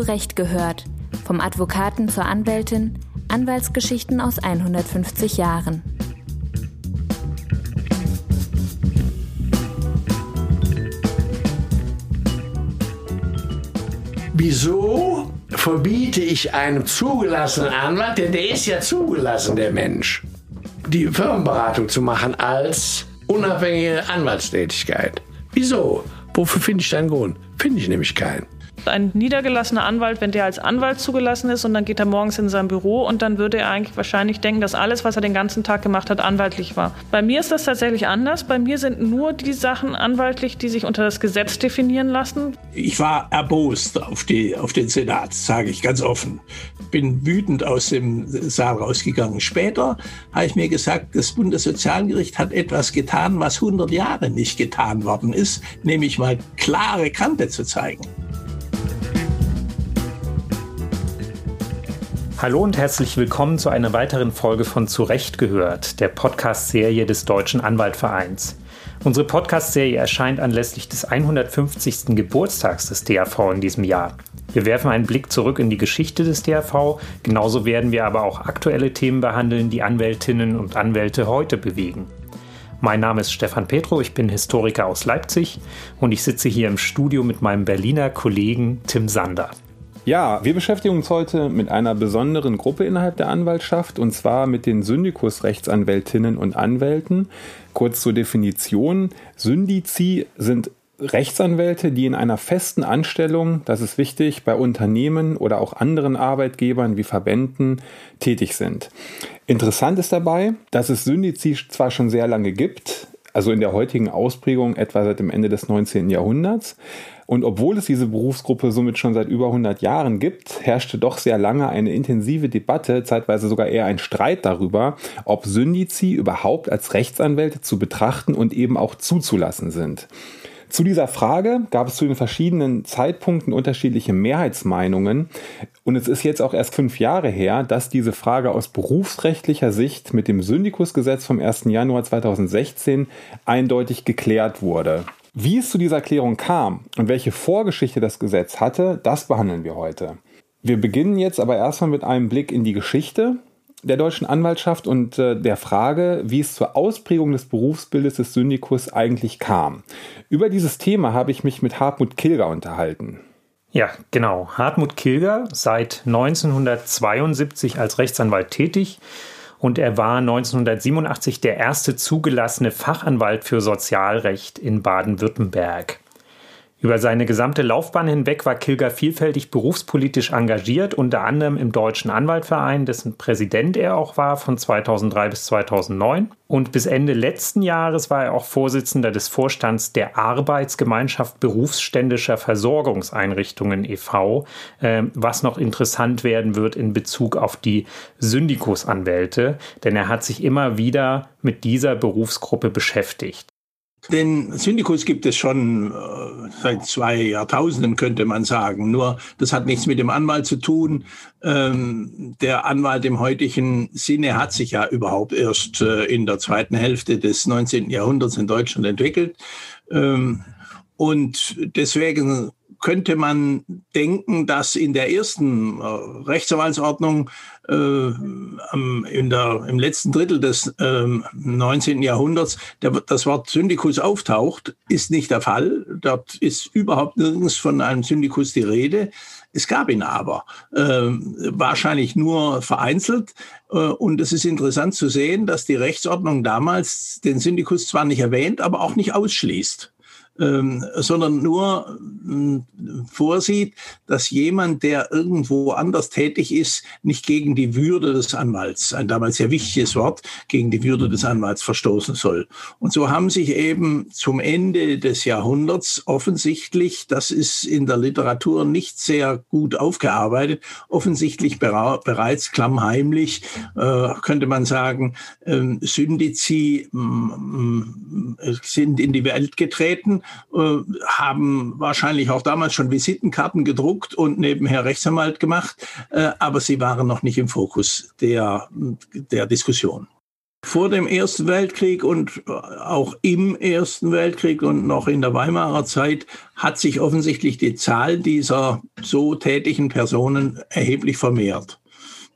Recht gehört. Vom Advokaten zur Anwältin, Anwaltsgeschichten aus 150 Jahren. Wieso verbiete ich einem zugelassenen Anwalt, denn der ist ja zugelassen, der Mensch, die Firmenberatung zu machen als unabhängige Anwaltstätigkeit? Wieso? Wofür finde ich einen Grund? Finde ich nämlich keinen ein niedergelassener Anwalt, wenn der als Anwalt zugelassen ist und dann geht er morgens in sein Büro und dann würde er eigentlich wahrscheinlich denken, dass alles, was er den ganzen Tag gemacht hat, anwaltlich war. Bei mir ist das tatsächlich anders. Bei mir sind nur die Sachen anwaltlich, die sich unter das Gesetz definieren lassen. Ich war erbost auf, die, auf den Senat, sage ich ganz offen. Bin wütend aus dem Saal rausgegangen. Später habe ich mir gesagt, das Bundessozialgericht hat etwas getan, was 100 Jahre nicht getan worden ist, nämlich mal klare Kante zu zeigen. Hallo und herzlich willkommen zu einer weiteren Folge von Zurecht gehört, der Podcast-Serie des Deutschen Anwaltvereins. Unsere Podcast-Serie erscheint anlässlich des 150. Geburtstags des DAV in diesem Jahr. Wir werfen einen Blick zurück in die Geschichte des DAV, genauso werden wir aber auch aktuelle Themen behandeln, die Anwältinnen und Anwälte heute bewegen. Mein Name ist Stefan Petro, ich bin Historiker aus Leipzig und ich sitze hier im Studio mit meinem Berliner Kollegen Tim Sander. Ja, wir beschäftigen uns heute mit einer besonderen Gruppe innerhalb der Anwaltschaft und zwar mit den Syndikusrechtsanwältinnen und Anwälten. Kurz zur Definition. Syndizi sind Rechtsanwälte, die in einer festen Anstellung, das ist wichtig, bei Unternehmen oder auch anderen Arbeitgebern wie Verbänden tätig sind. Interessant ist dabei, dass es Syndizi zwar schon sehr lange gibt, also in der heutigen Ausprägung etwa seit dem Ende des 19. Jahrhunderts, und obwohl es diese Berufsgruppe somit schon seit über 100 Jahren gibt, herrschte doch sehr lange eine intensive Debatte, zeitweise sogar eher ein Streit darüber, ob Syndizi überhaupt als Rechtsanwälte zu betrachten und eben auch zuzulassen sind. Zu dieser Frage gab es zu den verschiedenen Zeitpunkten unterschiedliche Mehrheitsmeinungen. Und es ist jetzt auch erst fünf Jahre her, dass diese Frage aus berufsrechtlicher Sicht mit dem Syndikusgesetz vom 1. Januar 2016 eindeutig geklärt wurde. Wie es zu dieser Erklärung kam und welche Vorgeschichte das Gesetz hatte, das behandeln wir heute. Wir beginnen jetzt aber erstmal mit einem Blick in die Geschichte der deutschen Anwaltschaft und äh, der Frage, wie es zur Ausprägung des Berufsbildes des Syndikus eigentlich kam. Über dieses Thema habe ich mich mit Hartmut Kilger unterhalten. Ja, genau. Hartmut Kilger, seit 1972 als Rechtsanwalt tätig, und er war 1987 der erste zugelassene Fachanwalt für Sozialrecht in Baden-Württemberg. Über seine gesamte Laufbahn hinweg war Kilger vielfältig berufspolitisch engagiert, unter anderem im Deutschen Anwaltverein, dessen Präsident er auch war von 2003 bis 2009. Und bis Ende letzten Jahres war er auch Vorsitzender des Vorstands der Arbeitsgemeinschaft berufsständischer Versorgungseinrichtungen e.V., äh, was noch interessant werden wird in Bezug auf die Syndikusanwälte, denn er hat sich immer wieder mit dieser Berufsgruppe beschäftigt. Den Syndikus gibt es schon äh, seit zwei Jahrtausenden, könnte man sagen. Nur das hat nichts mit dem Anwalt zu tun. Ähm, der Anwalt im heutigen Sinne hat sich ja überhaupt erst äh, in der zweiten Hälfte des 19. Jahrhunderts in Deutschland entwickelt. Ähm, und deswegen könnte man denken, dass in der ersten äh, Rechtsanwaltsordnung äh, in der, im letzten Drittel des äh, 19. Jahrhunderts der, das Wort Syndikus auftaucht, ist nicht der Fall. Dort ist überhaupt nirgends von einem Syndikus die Rede. Es gab ihn aber, äh, wahrscheinlich nur vereinzelt. Äh, und es ist interessant zu sehen, dass die Rechtsordnung damals den Syndikus zwar nicht erwähnt, aber auch nicht ausschließt ähm, sondern nur äh, vorsieht, dass jemand, der irgendwo anders tätig ist, nicht gegen die Würde des Anwalts, ein damals sehr wichtiges Wort, gegen die Würde des Anwalts verstoßen soll. Und so haben sich eben zum Ende des Jahrhunderts offensichtlich, das ist in der Literatur nicht sehr gut aufgearbeitet, offensichtlich bereits klammheimlich, äh, könnte man sagen, äh, Syndizi sind in die Welt getreten äh, haben wahrscheinlich auch damals schon Visitenkarten gedruckt und nebenher Rechtsanwalt gemacht, äh, aber sie waren noch nicht im Fokus der, der Diskussion. Vor dem Ersten Weltkrieg und auch im Ersten Weltkrieg und noch in der Weimarer Zeit hat sich offensichtlich die Zahl dieser so tätigen Personen erheblich vermehrt.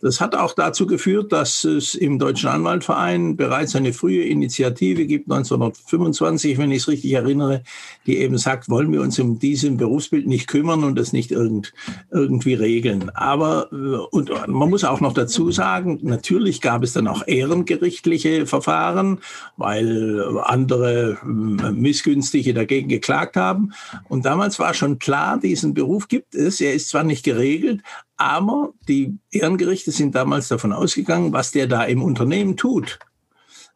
Das hat auch dazu geführt, dass es im Deutschen Anwaltverein bereits eine frühe Initiative gibt, 1925, wenn ich es richtig erinnere, die eben sagt, wollen wir uns um diesen Berufsbild nicht kümmern und das nicht irgend, irgendwie regeln. Aber äh, und man muss auch noch dazu sagen, natürlich gab es dann auch ehrengerichtliche Verfahren, weil andere äh, Missgünstige dagegen geklagt haben. Und damals war schon klar, diesen Beruf gibt es. Er ist zwar nicht geregelt, aber die Ehrengerichte sind damals davon ausgegangen, was der da im Unternehmen tut.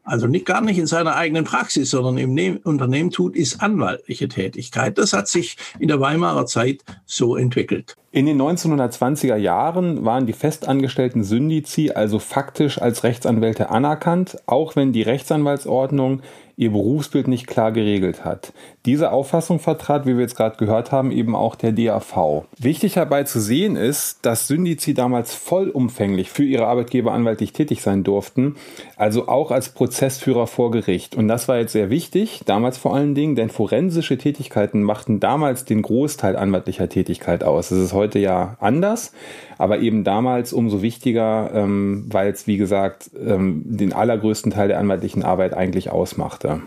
Also nicht gar nicht in seiner eigenen Praxis, sondern im ne Unternehmen tut, ist anwaltliche Tätigkeit. Das hat sich in der Weimarer Zeit so entwickelt. In den 1920er Jahren waren die festangestellten Syndizi also faktisch als Rechtsanwälte anerkannt, auch wenn die Rechtsanwaltsordnung ihr Berufsbild nicht klar geregelt hat. Diese Auffassung vertrat, wie wir jetzt gerade gehört haben, eben auch der DAV. Wichtig dabei zu sehen ist, dass Syndizi damals vollumfänglich für ihre Arbeitgeber anwaltlich tätig sein durften, also auch als Prozessführer vor Gericht. Und das war jetzt sehr wichtig, damals vor allen Dingen, denn forensische Tätigkeiten machten damals den Großteil anwaltlicher Tätigkeit aus. Das ist heute ja anders, aber eben damals umso wichtiger, ähm, weil es, wie gesagt, ähm, den allergrößten Teil der anwaltlichen Arbeit eigentlich ausmachte.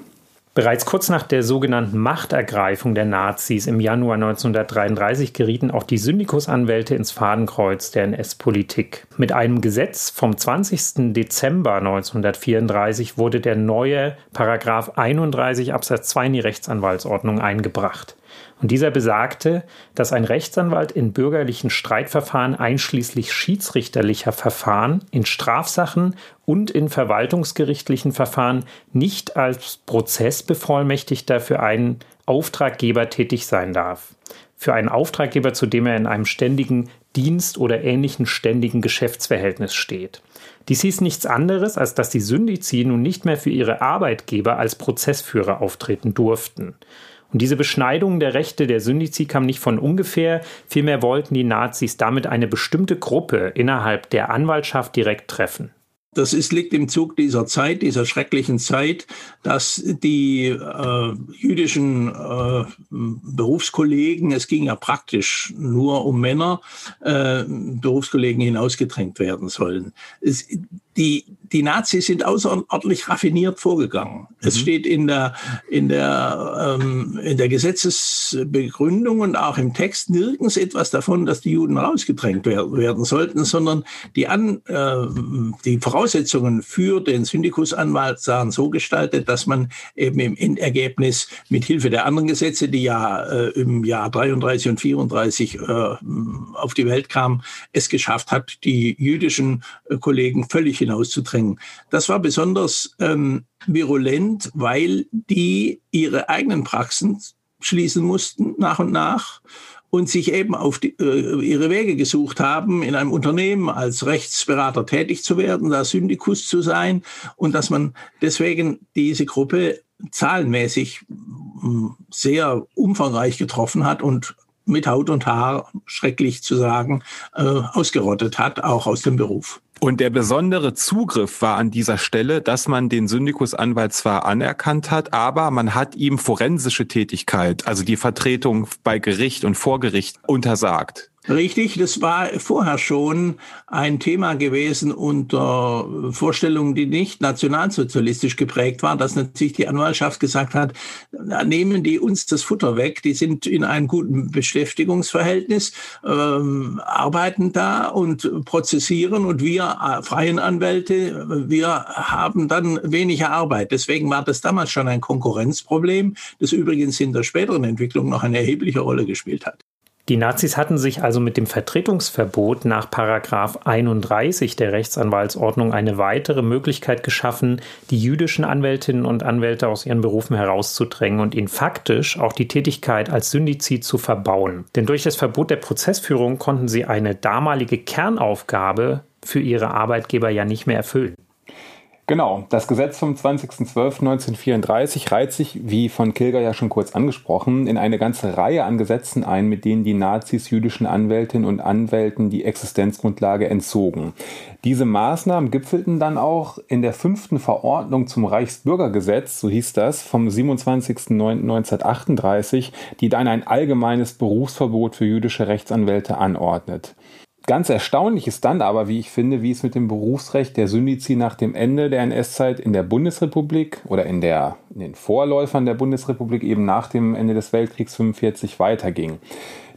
Bereits kurz nach der sogenannten Machtergreifung der Nazis im Januar 1933 gerieten auch die Syndikusanwälte ins Fadenkreuz der NS-Politik. Mit einem Gesetz vom 20. Dezember 1934 wurde der neue Paragraph 31 Absatz 2 in die Rechtsanwaltsordnung eingebracht. Und dieser besagte, dass ein Rechtsanwalt in bürgerlichen Streitverfahren einschließlich schiedsrichterlicher Verfahren, in Strafsachen und in verwaltungsgerichtlichen Verfahren nicht als Prozessbevollmächtigter für einen Auftraggeber tätig sein darf. Für einen Auftraggeber, zu dem er in einem ständigen Dienst oder ähnlichen ständigen Geschäftsverhältnis steht. Dies hieß nichts anderes, als dass die Syndizi nun nicht mehr für ihre Arbeitgeber als Prozessführer auftreten durften. Und diese Beschneidung der Rechte der Syndizi kam nicht von ungefähr, vielmehr wollten die Nazis damit eine bestimmte Gruppe innerhalb der Anwaltschaft direkt treffen. Das ist, liegt im Zug dieser Zeit, dieser schrecklichen Zeit, dass die äh, jüdischen äh, Berufskollegen, es ging ja praktisch nur um Männer, äh, Berufskollegen hinausgedrängt werden sollen. Es, die, die Nazis sind außerordentlich raffiniert vorgegangen. Mhm. Es steht in der, in, der, ähm, in der Gesetzesbegründung und auch im Text nirgends etwas davon, dass die Juden rausgedrängt werden sollten, sondern die, An, äh, die Voraussetzungen für den Syndikusanwalt sahen so gestaltet, dass man eben im Endergebnis mit Hilfe der anderen Gesetze, die ja äh, im Jahr 33 und 34 äh, auf die Welt kamen, es geschafft hat, die jüdischen äh, Kollegen völlig hinauszudrängen. Das war besonders ähm, virulent, weil die ihre eigenen Praxen schließen mussten nach und nach und sich eben auf die, äh, ihre Wege gesucht haben, in einem Unternehmen als Rechtsberater tätig zu werden, da Syndikus zu sein und dass man deswegen diese Gruppe zahlenmäßig hm, sehr umfangreich getroffen hat und mit Haut und Haar, schrecklich zu sagen, äh, ausgerottet hat, auch aus dem Beruf. Und der besondere Zugriff war an dieser Stelle, dass man den Syndikusanwalt zwar anerkannt hat, aber man hat ihm forensische Tätigkeit, also die Vertretung bei Gericht und vor Gericht untersagt. Richtig, das war vorher schon ein Thema gewesen unter Vorstellungen, die nicht nationalsozialistisch geprägt waren, dass natürlich die Anwaltschaft gesagt hat, nehmen die uns das Futter weg, die sind in einem guten Beschäftigungsverhältnis, ähm, arbeiten da und prozessieren und wir äh, freien Anwälte, wir haben dann weniger Arbeit. Deswegen war das damals schon ein Konkurrenzproblem, das übrigens in der späteren Entwicklung noch eine erhebliche Rolle gespielt hat. Die Nazis hatten sich also mit dem Vertretungsverbot nach Paragraph 31 der Rechtsanwaltsordnung eine weitere Möglichkeit geschaffen, die jüdischen Anwältinnen und Anwälte aus ihren Berufen herauszudrängen und ihnen faktisch auch die Tätigkeit als Syndizid zu verbauen. Denn durch das Verbot der Prozessführung konnten sie eine damalige Kernaufgabe für ihre Arbeitgeber ja nicht mehr erfüllen. Genau, das Gesetz vom 20.12.1934 reiht sich, wie von Kilger ja schon kurz angesprochen, in eine ganze Reihe an Gesetzen ein, mit denen die Nazis jüdischen Anwältinnen und Anwälten die Existenzgrundlage entzogen. Diese Maßnahmen gipfelten dann auch in der fünften Verordnung zum Reichsbürgergesetz, so hieß das, vom 27.09.1938, die dann ein allgemeines Berufsverbot für jüdische Rechtsanwälte anordnet. Ganz erstaunlich ist dann aber, wie ich finde, wie es mit dem Berufsrecht der Syndizi nach dem Ende der NS-Zeit in der Bundesrepublik oder in, der, in den Vorläufern der Bundesrepublik eben nach dem Ende des Weltkriegs 45 weiterging.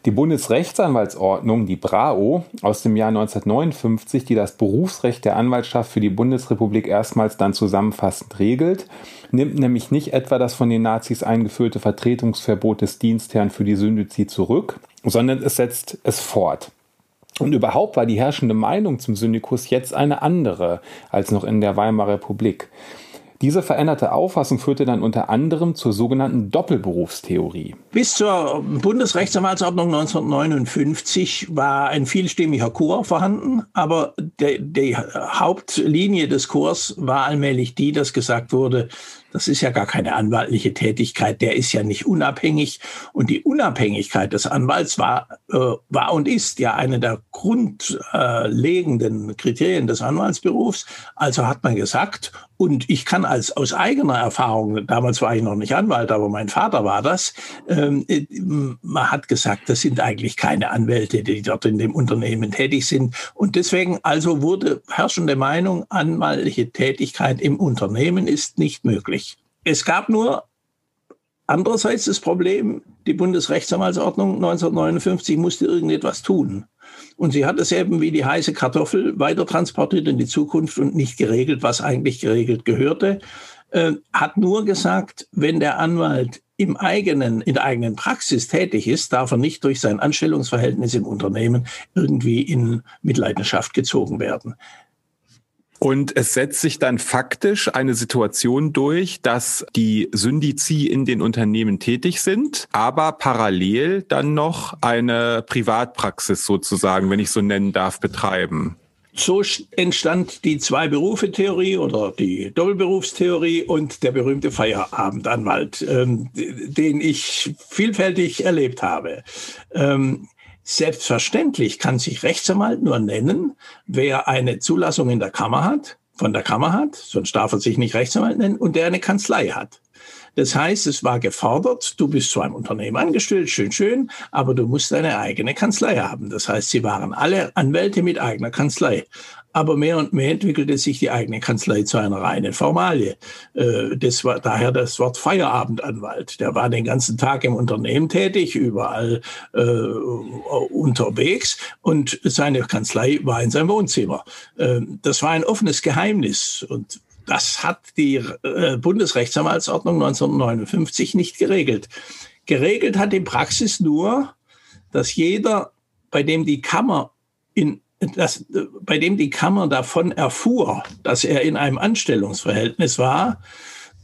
Die Bundesrechtsanwaltsordnung, die BRAO, aus dem Jahr 1959, die das Berufsrecht der Anwaltschaft für die Bundesrepublik erstmals dann zusammenfassend regelt, nimmt nämlich nicht etwa das von den Nazis eingeführte Vertretungsverbot des Dienstherrn für die Syndizi zurück, sondern es setzt es fort. Und überhaupt war die herrschende Meinung zum Syndikus jetzt eine andere als noch in der Weimarer Republik. Diese veränderte Auffassung führte dann unter anderem zur sogenannten Doppelberufstheorie. Bis zur Bundesrechtsanwaltsordnung 1959 war ein vielstimmiger Chor vorhanden, aber die, Hauptlinie des Chors war allmählich die, dass gesagt wurde, das ist ja gar keine anwaltliche Tätigkeit, der ist ja nicht unabhängig. Und die Unabhängigkeit des Anwalts war, äh, war und ist ja eine der grundlegenden Kriterien des Anwaltsberufs. Also hat man gesagt, und ich kann als aus eigener Erfahrung, damals war ich noch nicht Anwalt, aber mein Vater war das, ähm, äh, man hat gesagt, das sind eigentlich keine Anwälte, die dort in dem Unternehmen tätig sind. Und deswegen also wurde herrschende Meinung, anwaltliche Tätigkeit im Unternehmen ist nicht möglich. Es gab nur andererseits das Problem, die Bundesrechtsanwaltsordnung 1959 musste irgendetwas tun. Und sie hat es eben wie die heiße Kartoffel weiter transportiert in die Zukunft und nicht geregelt, was eigentlich geregelt gehörte. Äh, hat nur gesagt, wenn der Anwalt im eigenen, in der eigenen Praxis tätig ist, darf er nicht durch sein Anstellungsverhältnis im Unternehmen irgendwie in Mitleidenschaft gezogen werden. Und es setzt sich dann faktisch eine Situation durch, dass die Syndizi in den Unternehmen tätig sind, aber parallel dann noch eine Privatpraxis sozusagen, wenn ich so nennen darf, betreiben. So entstand die Zwei-Berufe-Theorie oder die Doppelberufstheorie und der berühmte Feierabendanwalt, ähm, den ich vielfältig erlebt habe. Ähm, Selbstverständlich kann sich Rechtsanwalt nur nennen, wer eine Zulassung in der Kammer hat, von der Kammer hat, sonst darf er sich nicht Rechtsanwalt nennen, und der eine Kanzlei hat. Das heißt, es war gefordert, du bist zu einem Unternehmen angestellt, schön, schön, aber du musst deine eigene Kanzlei haben. Das heißt, sie waren alle Anwälte mit eigener Kanzlei. Aber mehr und mehr entwickelte sich die eigene Kanzlei zu einer reinen Formalie. Äh, das war daher das Wort Feierabendanwalt. Der war den ganzen Tag im Unternehmen tätig, überall äh, unterwegs und seine Kanzlei war in seinem Wohnzimmer. Äh, das war ein offenes Geheimnis und das hat die äh, Bundesrechtsanwaltsordnung 1959 nicht geregelt. Geregelt hat in Praxis nur, dass jeder, bei dem die Kammer in das, bei dem die Kammer davon erfuhr, dass er in einem Anstellungsverhältnis war,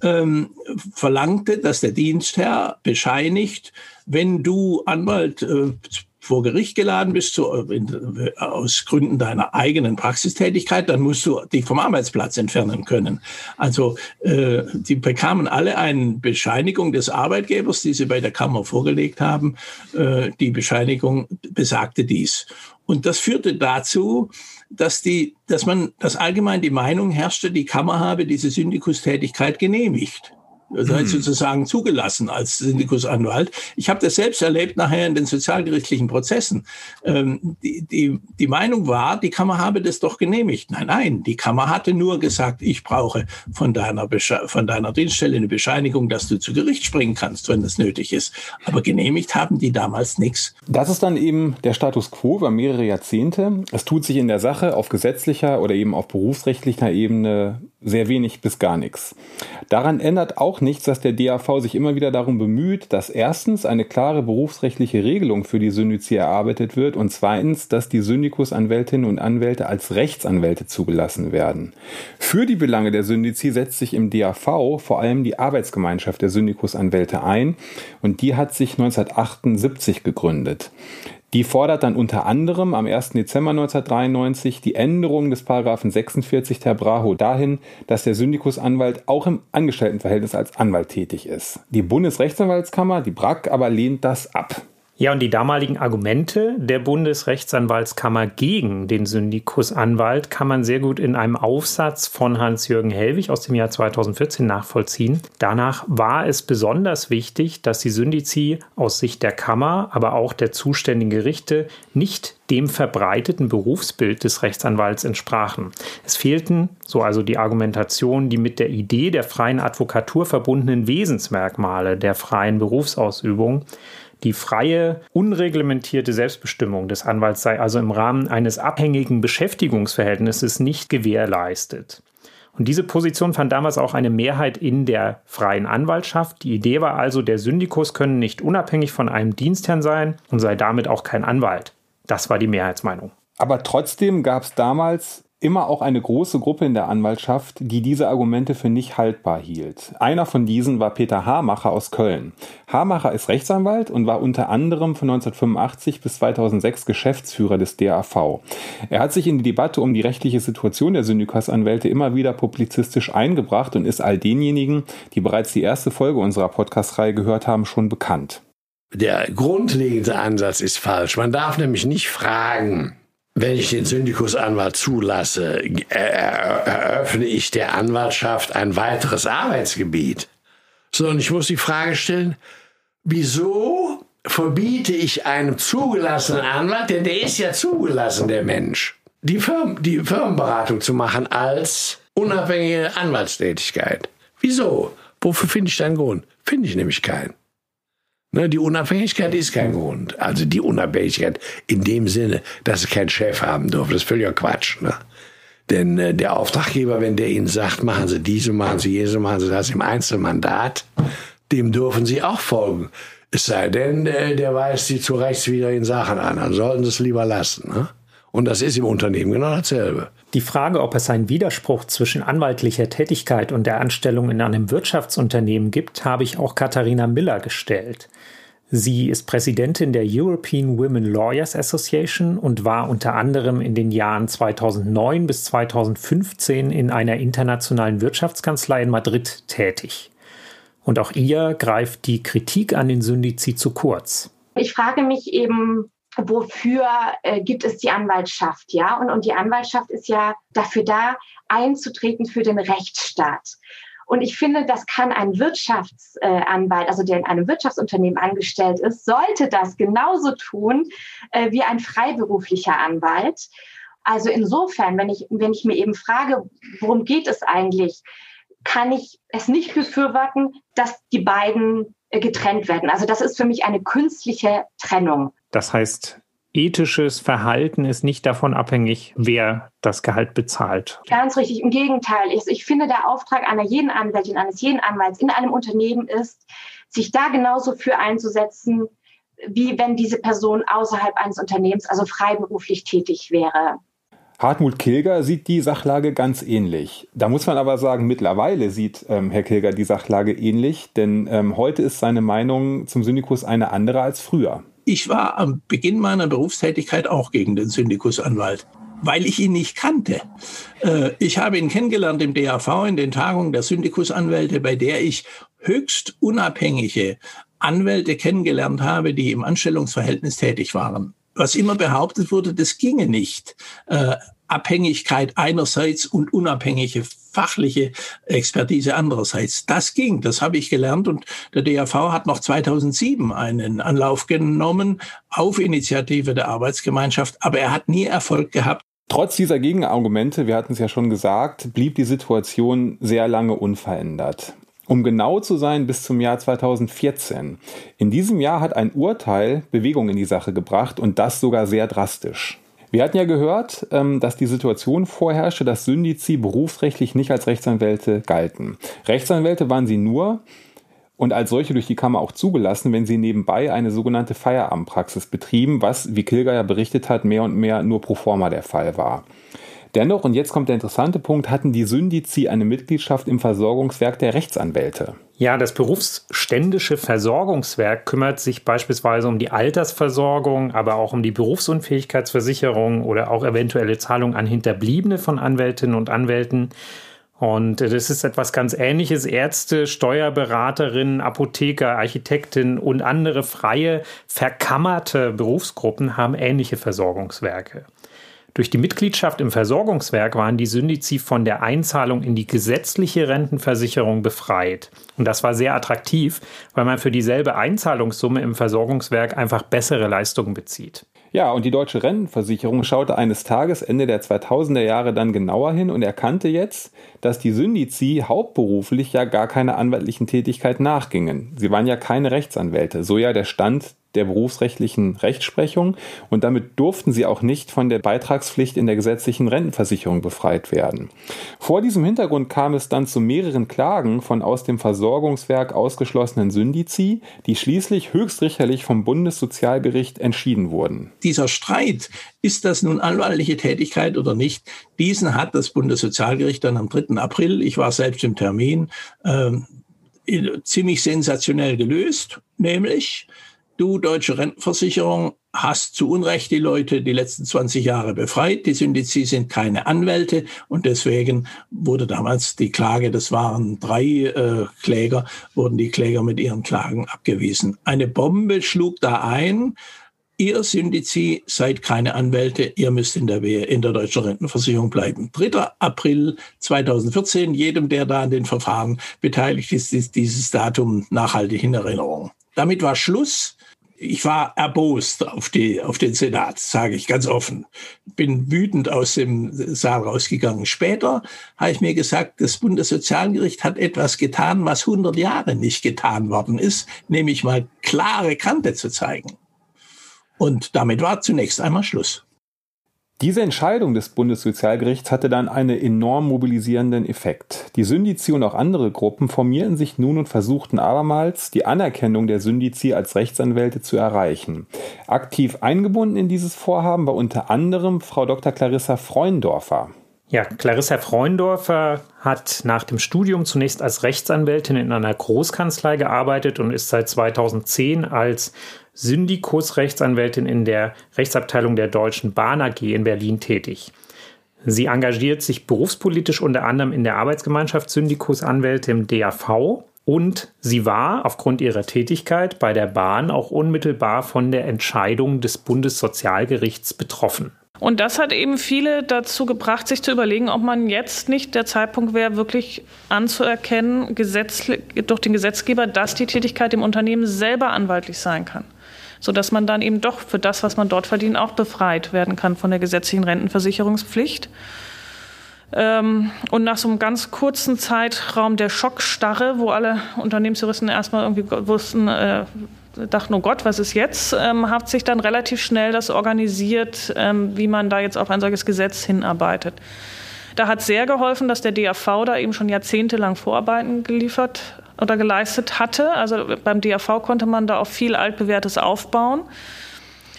ähm, verlangte, dass der Dienstherr bescheinigt, wenn du Anwalt äh, vor Gericht geladen bist zu, in, aus Gründen deiner eigenen Praxistätigkeit, dann musst du dich vom Arbeitsplatz entfernen können. Also äh, die bekamen alle eine Bescheinigung des Arbeitgebers, die sie bei der Kammer vorgelegt haben. Äh, die Bescheinigung besagte dies. Und das führte dazu, dass die, dass man, dass allgemein die Meinung herrschte, die Kammer habe diese Syndikustätigkeit genehmigt sei hm. sozusagen zugelassen als Syndikusanwalt. Ich habe das selbst erlebt nachher in den sozialgerichtlichen Prozessen. Ähm, die, die, die Meinung war, die Kammer habe das doch genehmigt. Nein, nein, die Kammer hatte nur gesagt, ich brauche von deiner, von deiner Dienststelle eine Bescheinigung, dass du zu Gericht springen kannst, wenn das nötig ist. Aber genehmigt haben die damals nichts. Das ist dann eben der Status quo über mehrere Jahrzehnte. Es tut sich in der Sache auf gesetzlicher oder eben auf berufsrechtlicher Ebene sehr wenig bis gar nichts. Daran ändert auch nichts, dass der DAV sich immer wieder darum bemüht, dass erstens eine klare berufsrechtliche Regelung für die Syndizie erarbeitet wird und zweitens, dass die Syndikusanwältinnen und Anwälte als Rechtsanwälte zugelassen werden. Für die Belange der Syndizie setzt sich im DAV vor allem die Arbeitsgemeinschaft der Syndikusanwälte ein und die hat sich 1978 gegründet. Die fordert dann unter anderem am 1. Dezember 1993 die Änderung des Paragraphen 46 der Braho dahin, dass der Syndikusanwalt auch im Angestelltenverhältnis als Anwalt tätig ist. Die Bundesrechtsanwaltskammer, die BRAC, aber lehnt das ab. Ja, und die damaligen Argumente der Bundesrechtsanwaltskammer gegen den Syndikusanwalt kann man sehr gut in einem Aufsatz von Hans-Jürgen Hellwig aus dem Jahr 2014 nachvollziehen. Danach war es besonders wichtig, dass die Syndizi aus Sicht der Kammer, aber auch der zuständigen Gerichte nicht dem verbreiteten Berufsbild des Rechtsanwalts entsprachen. Es fehlten, so also die Argumentation, die mit der Idee der freien Advokatur verbundenen Wesensmerkmale der freien Berufsausübung. Die freie, unreglementierte Selbstbestimmung des Anwalts sei also im Rahmen eines abhängigen Beschäftigungsverhältnisses nicht gewährleistet. Und diese Position fand damals auch eine Mehrheit in der freien Anwaltschaft. Die Idee war also, der Syndikus könne nicht unabhängig von einem Dienstherrn sein und sei damit auch kein Anwalt. Das war die Mehrheitsmeinung. Aber trotzdem gab es damals immer auch eine große Gruppe in der Anwaltschaft, die diese Argumente für nicht haltbar hielt. Einer von diesen war Peter Hamacher aus Köln. Hamacher ist Rechtsanwalt und war unter anderem von 1985 bis 2006 Geschäftsführer des DAV. Er hat sich in die Debatte um die rechtliche Situation der Syndikasanwälte immer wieder publizistisch eingebracht und ist all denjenigen, die bereits die erste Folge unserer Podcast-Reihe gehört haben, schon bekannt. Der grundlegende Ansatz ist falsch. Man darf nämlich nicht fragen, wenn ich den Syndikusanwalt zulasse, eröffne ich der Anwaltschaft ein weiteres Arbeitsgebiet. Sondern ich muss die Frage stellen, wieso verbiete ich einem zugelassenen Anwalt, denn der ist ja zugelassen, der Mensch, die, Firmen, die Firmenberatung zu machen als unabhängige Anwaltstätigkeit. Wieso? Wofür finde ich da einen Grund? Finde ich nämlich keinen. Ne, die Unabhängigkeit ist kein Grund. Also die Unabhängigkeit in dem Sinne, dass sie keinen Chef haben dürfen, das ist völliger Quatsch. Ne? Denn äh, der Auftraggeber, wenn der Ihnen sagt, machen Sie diese, machen Sie jene, machen Sie das im Einzelmandat, dem dürfen Sie auch folgen. Es sei denn, äh, der weist Sie zu Rechts wieder in Sachen an. Dann sollten Sie es lieber lassen. Ne? Und das ist im Unternehmen genau dasselbe. Die Frage, ob es einen Widerspruch zwischen anwaltlicher Tätigkeit und der Anstellung in einem Wirtschaftsunternehmen gibt, habe ich auch Katharina Miller gestellt. Sie ist Präsidentin der European Women Lawyers Association und war unter anderem in den Jahren 2009 bis 2015 in einer internationalen Wirtschaftskanzlei in Madrid tätig. Und auch ihr greift die Kritik an den Syndizi zu kurz. Ich frage mich eben, wofür äh, gibt es die Anwaltschaft, ja? Und, und die Anwaltschaft ist ja dafür da, einzutreten für den Rechtsstaat. Und ich finde, das kann ein Wirtschaftsanwalt, also der in einem Wirtschaftsunternehmen angestellt ist, sollte das genauso tun äh, wie ein freiberuflicher Anwalt. Also insofern, wenn ich, wenn ich mir eben frage, worum geht es eigentlich, kann ich es nicht befürworten, dass die beiden äh, getrennt werden. Also das ist für mich eine künstliche Trennung. Das heißt, ethisches Verhalten ist nicht davon abhängig, wer das Gehalt bezahlt. Ganz richtig. Im Gegenteil. Ich, ich finde, der Auftrag einer jeden Anwältin, eines jeden Anwalts in einem Unternehmen ist, sich da genauso für einzusetzen, wie wenn diese Person außerhalb eines Unternehmens, also freiberuflich tätig wäre. Hartmut Kilger sieht die Sachlage ganz ähnlich. Da muss man aber sagen, mittlerweile sieht ähm, Herr Kilger die Sachlage ähnlich, denn ähm, heute ist seine Meinung zum Syndikus eine andere als früher. Ich war am Beginn meiner Berufstätigkeit auch gegen den Syndikusanwalt, weil ich ihn nicht kannte. Äh, ich habe ihn kennengelernt im DAV in den Tagungen der Syndikusanwälte, bei der ich höchst unabhängige Anwälte kennengelernt habe, die im Anstellungsverhältnis tätig waren. Was immer behauptet wurde, das ginge nicht. Abhängigkeit einerseits und unabhängige fachliche Expertise andererseits. Das ging, das habe ich gelernt und der DAV hat noch 2007 einen Anlauf genommen auf Initiative der Arbeitsgemeinschaft, aber er hat nie Erfolg gehabt. Trotz dieser Gegenargumente, wir hatten es ja schon gesagt, blieb die Situation sehr lange unverändert. Um genau zu sein, bis zum Jahr 2014. In diesem Jahr hat ein Urteil Bewegung in die Sache gebracht und das sogar sehr drastisch. Wir hatten ja gehört, ähm, dass die Situation vorherrschte, dass Syndizi berufsrechtlich nicht als Rechtsanwälte galten. Rechtsanwälte waren sie nur und als solche durch die Kammer auch zugelassen, wenn sie nebenbei eine sogenannte Feierabendpraxis betrieben, was, wie Kilger ja berichtet hat, mehr und mehr nur pro forma der Fall war. Dennoch, und jetzt kommt der interessante Punkt, hatten die Syndizi eine Mitgliedschaft im Versorgungswerk der Rechtsanwälte. Ja, das berufsständische Versorgungswerk kümmert sich beispielsweise um die Altersversorgung, aber auch um die Berufsunfähigkeitsversicherung oder auch eventuelle Zahlungen an Hinterbliebene von Anwältinnen und Anwälten. Und das ist etwas ganz Ähnliches. Ärzte, Steuerberaterinnen, Apotheker, Architekten und andere freie, verkammerte Berufsgruppen haben ähnliche Versorgungswerke. Durch die Mitgliedschaft im Versorgungswerk waren die Syndizi von der Einzahlung in die gesetzliche Rentenversicherung befreit. Und das war sehr attraktiv, weil man für dieselbe Einzahlungssumme im Versorgungswerk einfach bessere Leistungen bezieht. Ja, und die deutsche Rentenversicherung schaute eines Tages Ende der 2000er Jahre dann genauer hin und erkannte jetzt, dass die Syndizi hauptberuflich ja gar keiner anwaltlichen Tätigkeit nachgingen. Sie waren ja keine Rechtsanwälte, so ja der Stand der berufsrechtlichen Rechtsprechung und damit durften sie auch nicht von der Beitragspflicht in der gesetzlichen Rentenversicherung befreit werden. Vor diesem Hintergrund kam es dann zu mehreren Klagen von aus dem Versorgungswerk ausgeschlossenen Syndizi, die schließlich höchstrichterlich vom Bundessozialgericht entschieden wurden. Dieser Streit, ist das nun anwaltliche Tätigkeit oder nicht, diesen hat das Bundessozialgericht dann am 3. April, ich war selbst im Termin, äh, ziemlich sensationell gelöst, nämlich du deutsche Rentenversicherung hast zu Unrecht die Leute die letzten 20 Jahre befreit. Die Syndizi sind keine Anwälte und deswegen wurde damals die Klage, das waren drei äh, Kläger, wurden die Kläger mit ihren Klagen abgewiesen. Eine Bombe schlug da ein. Ihr Syndizi seid keine Anwälte, ihr müsst in der, in der deutschen Rentenversicherung bleiben. 3. April 2014, jedem, der da an den Verfahren beteiligt ist, ist dieses Datum nachhaltig in Erinnerung. Damit war Schluss ich war erbost auf, die, auf den Senat, sage ich ganz offen. Bin wütend aus dem Saal rausgegangen. Später habe ich mir gesagt, das Bundessozialgericht hat etwas getan, was 100 Jahre nicht getan worden ist, nämlich mal klare Kante zu zeigen. Und damit war zunächst einmal Schluss. Diese Entscheidung des Bundessozialgerichts hatte dann einen enorm mobilisierenden Effekt. Die Syndizi und auch andere Gruppen formierten sich nun und versuchten abermals, die Anerkennung der Syndizi als Rechtsanwälte zu erreichen. Aktiv eingebunden in dieses Vorhaben war unter anderem Frau Dr. Clarissa Freundorfer. Ja, Clarissa Freundorfer hat nach dem Studium zunächst als Rechtsanwältin in einer Großkanzlei gearbeitet und ist seit 2010 als Syndikus-Rechtsanwältin in der Rechtsabteilung der Deutschen Bahn AG in Berlin tätig. Sie engagiert sich berufspolitisch unter anderem in der Arbeitsgemeinschaft Syndikus-Anwälte im DAV und sie war aufgrund ihrer Tätigkeit bei der Bahn auch unmittelbar von der Entscheidung des Bundessozialgerichts betroffen. Und das hat eben viele dazu gebracht, sich zu überlegen, ob man jetzt nicht der Zeitpunkt wäre, wirklich anzuerkennen, durch den Gesetzgeber, dass die Tätigkeit im Unternehmen selber anwaltlich sein kann sodass man dann eben doch für das, was man dort verdient, auch befreit werden kann von der gesetzlichen Rentenversicherungspflicht. Ähm, und nach so einem ganz kurzen Zeitraum der Schockstarre, wo alle Unternehmensjuristen erstmal irgendwie wussten, äh, dachten, oh Gott, was ist jetzt, ähm, hat sich dann relativ schnell das organisiert, ähm, wie man da jetzt auf ein solches Gesetz hinarbeitet. Da hat sehr geholfen, dass der DAV da eben schon jahrzehntelang Vorarbeiten geliefert oder geleistet hatte. Also beim DAV konnte man da auch viel altbewährtes aufbauen.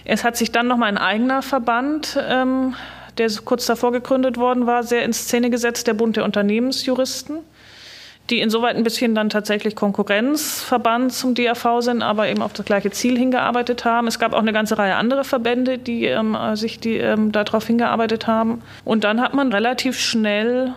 Es hat sich dann noch mal ein eigener Verband, ähm, der kurz davor gegründet worden war, sehr in Szene gesetzt, der Bund der Unternehmensjuristen, die insoweit ein bisschen dann tatsächlich Konkurrenzverband zum DAV sind, aber eben auf das gleiche Ziel hingearbeitet haben. Es gab auch eine ganze Reihe andere Verbände, die ähm, sich die, ähm, darauf hingearbeitet haben. Und dann hat man relativ schnell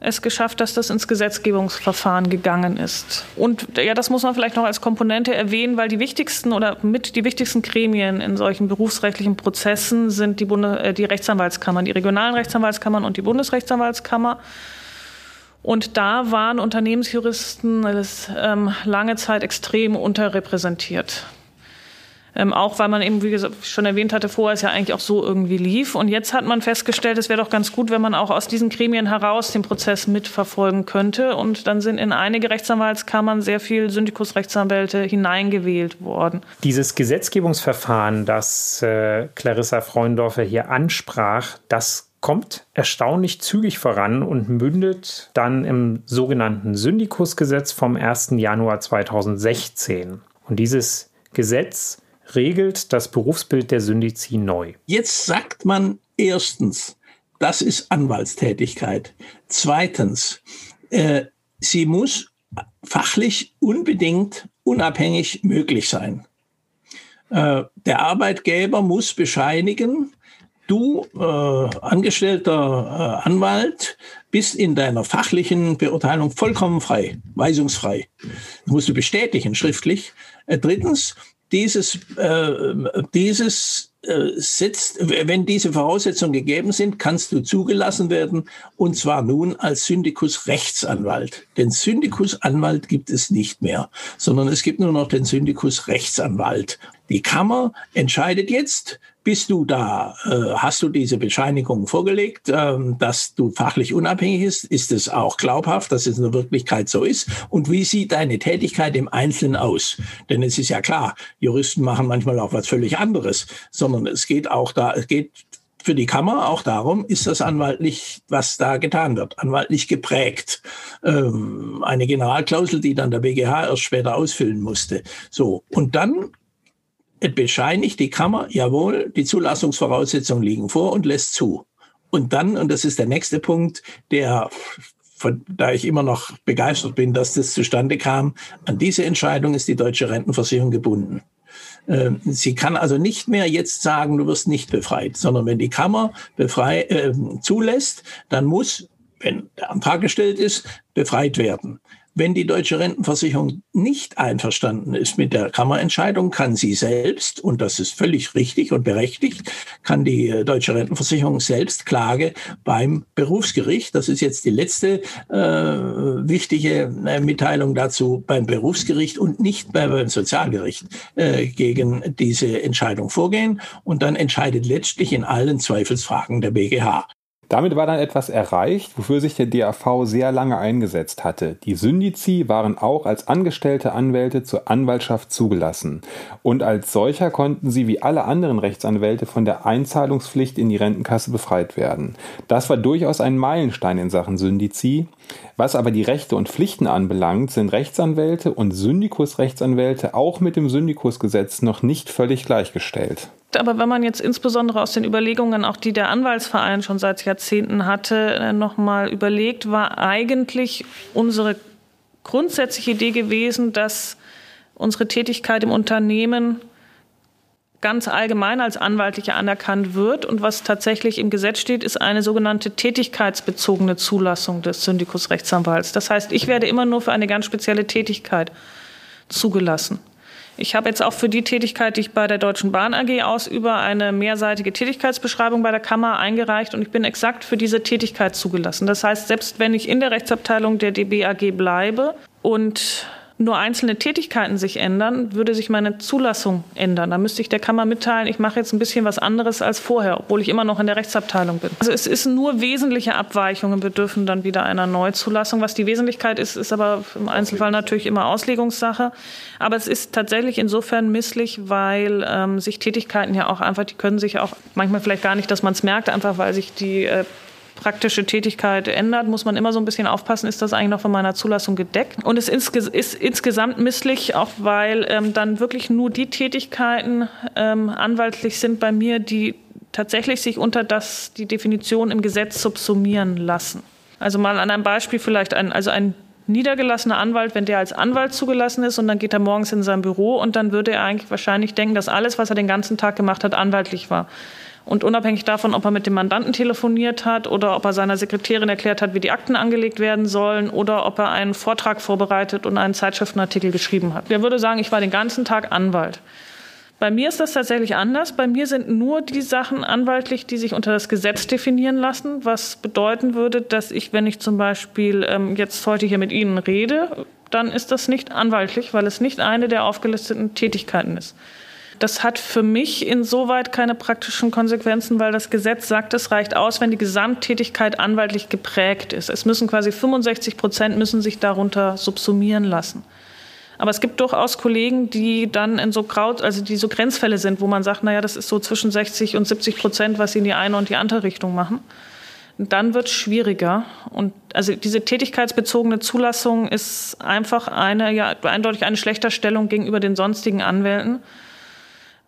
es geschafft, dass das ins Gesetzgebungsverfahren gegangen ist. Und ja, das muss man vielleicht noch als Komponente erwähnen, weil die wichtigsten oder mit die wichtigsten Gremien in solchen berufsrechtlichen Prozessen sind die, Bunde, äh, die Rechtsanwaltskammern, die regionalen Rechtsanwaltskammern und die Bundesrechtsanwaltskammer. Und da waren Unternehmensjuristen das, ähm, lange Zeit extrem unterrepräsentiert. Ähm, auch weil man eben, wie gesagt, schon erwähnt hatte, vorher es ja eigentlich auch so irgendwie lief. Und jetzt hat man festgestellt, es wäre doch ganz gut, wenn man auch aus diesen Gremien heraus den Prozess mitverfolgen könnte. Und dann sind in einige Rechtsanwaltskammern sehr viel Syndikusrechtsanwälte hineingewählt worden. Dieses Gesetzgebungsverfahren, das äh, Clarissa Freundorfer hier ansprach, das kommt erstaunlich zügig voran und mündet dann im sogenannten Syndikusgesetz vom 1. Januar 2016. Und dieses Gesetz regelt das Berufsbild der Syndizi neu. Jetzt sagt man erstens, Das ist Anwaltstätigkeit. Zweitens, äh, sie muss fachlich unbedingt unabhängig möglich sein. Äh, der Arbeitgeber muss bescheinigen, du äh, angestellter äh, Anwalt bist in deiner fachlichen Beurteilung vollkommen frei, weisungsfrei. Das musst du bestätigen schriftlich. Äh, drittens, dieses, äh, dieses äh, setzt, wenn diese Voraussetzungen gegeben sind, kannst du zugelassen werden und zwar nun als Syndikus Rechtsanwalt. Den Syndikus Anwalt gibt es nicht mehr, sondern es gibt nur noch den Syndikus Rechtsanwalt. Die Kammer entscheidet jetzt, bist du da? Äh, hast du diese Bescheinigung vorgelegt, äh, dass du fachlich unabhängig bist? Ist es auch glaubhaft, dass es in der Wirklichkeit so ist? Und wie sieht deine Tätigkeit im Einzelnen aus? Denn es ist ja klar, Juristen machen manchmal auch was völlig anderes, sondern es geht auch da, es geht für die Kammer auch darum, ist das anwaltlich, was da getan wird, anwaltlich geprägt. Ähm, eine Generalklausel, die dann der BGH erst später ausfüllen musste. So. Und dann bescheinigt die Kammer, jawohl, die Zulassungsvoraussetzungen liegen vor und lässt zu. Und dann, und das ist der nächste Punkt, der, von, da ich immer noch begeistert bin, dass das zustande kam, an diese Entscheidung ist die deutsche Rentenversicherung gebunden. Ähm, sie kann also nicht mehr jetzt sagen, du wirst nicht befreit, sondern wenn die Kammer befrei, äh, zulässt, dann muss, wenn der Antrag gestellt ist, befreit werden. Wenn die deutsche Rentenversicherung nicht einverstanden ist mit der Kammerentscheidung, kann sie selbst, und das ist völlig richtig und berechtigt, kann die äh, deutsche Rentenversicherung selbst Klage beim Berufsgericht, das ist jetzt die letzte äh, wichtige äh, Mitteilung dazu, beim Berufsgericht und nicht beim Sozialgericht äh, gegen diese Entscheidung vorgehen. Und dann entscheidet letztlich in allen Zweifelsfragen der BGH. Damit war dann etwas erreicht, wofür sich der DAV sehr lange eingesetzt hatte. Die Syndizi waren auch als angestellte Anwälte zur Anwaltschaft zugelassen. Und als solcher konnten sie wie alle anderen Rechtsanwälte von der Einzahlungspflicht in die Rentenkasse befreit werden. Das war durchaus ein Meilenstein in Sachen Syndizi. Was aber die Rechte und Pflichten anbelangt, sind Rechtsanwälte und Syndikusrechtsanwälte auch mit dem Syndikusgesetz noch nicht völlig gleichgestellt. Aber wenn man jetzt insbesondere aus den Überlegungen, auch die der Anwaltsverein schon seit Jahrzehnten hatte, äh, nochmal überlegt, war eigentlich unsere grundsätzliche Idee gewesen, dass unsere Tätigkeit im Unternehmen ganz allgemein als anwaltliche anerkannt wird. Und was tatsächlich im Gesetz steht, ist eine sogenannte tätigkeitsbezogene Zulassung des Syndikusrechtsanwalts. Das heißt, ich werde immer nur für eine ganz spezielle Tätigkeit zugelassen. Ich habe jetzt auch für die Tätigkeit, die ich bei der Deutschen Bahn AG ausübe, eine mehrseitige Tätigkeitsbeschreibung bei der Kammer eingereicht und ich bin exakt für diese Tätigkeit zugelassen. Das heißt, selbst wenn ich in der Rechtsabteilung der DB AG bleibe und nur einzelne Tätigkeiten sich ändern, würde sich meine Zulassung ändern. Da müsste ich der Kammer mitteilen, ich mache jetzt ein bisschen was anderes als vorher, obwohl ich immer noch in der Rechtsabteilung bin. Also es ist nur wesentliche Abweichungen bedürfen dann wieder einer Neuzulassung. Was die Wesentlichkeit ist, ist aber im Einzelfall natürlich immer Auslegungssache. Aber es ist tatsächlich insofern misslich, weil ähm, sich Tätigkeiten ja auch einfach, die können sich auch manchmal vielleicht gar nicht, dass man es merkt, einfach weil sich die äh, praktische Tätigkeit ändert, muss man immer so ein bisschen aufpassen, ist das eigentlich noch von meiner Zulassung gedeckt. Und es ist insgesamt misslich, auch weil ähm, dann wirklich nur die Tätigkeiten ähm, anwaltlich sind bei mir, die tatsächlich sich unter das, die Definition im Gesetz subsumieren lassen. Also mal an einem Beispiel vielleicht ein, also ein niedergelassener Anwalt, wenn der als Anwalt zugelassen ist und dann geht er morgens in sein Büro und dann würde er eigentlich wahrscheinlich denken, dass alles, was er den ganzen Tag gemacht hat, anwaltlich war. Und unabhängig davon, ob er mit dem Mandanten telefoniert hat oder ob er seiner Sekretärin erklärt hat, wie die Akten angelegt werden sollen oder ob er einen Vortrag vorbereitet und einen Zeitschriftenartikel geschrieben hat. Der würde sagen, ich war den ganzen Tag Anwalt. Bei mir ist das tatsächlich anders. Bei mir sind nur die Sachen anwaltlich, die sich unter das Gesetz definieren lassen, was bedeuten würde, dass ich, wenn ich zum Beispiel ähm, jetzt heute hier mit Ihnen rede, dann ist das nicht anwaltlich, weil es nicht eine der aufgelisteten Tätigkeiten ist. Das hat für mich insoweit keine praktischen Konsequenzen, weil das Gesetz sagt, es reicht aus, wenn die Gesamttätigkeit anwaltlich geprägt ist. Es müssen quasi 65 Prozent müssen sich darunter subsumieren lassen. Aber es gibt durchaus Kollegen, die dann in so Kraut, also die so Grenzfälle sind, wo man sagt, naja, das ist so zwischen 60 und 70 Prozent, was sie in die eine und die andere Richtung machen. dann wird es schwieriger. Und also diese tätigkeitsbezogene Zulassung ist einfach eine, ja, eindeutig eine schlechter Stellung gegenüber den sonstigen Anwälten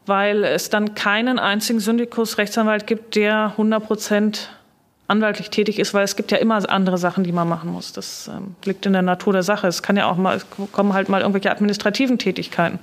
weil es dann keinen einzigen Syndikus Rechtsanwalt gibt, der 100 Prozent anwaltlich tätig ist, weil es gibt ja immer andere Sachen, die man machen muss. Das ähm, liegt in der Natur der Sache. Es kann ja auch mal, kommen halt mal irgendwelche administrativen Tätigkeiten.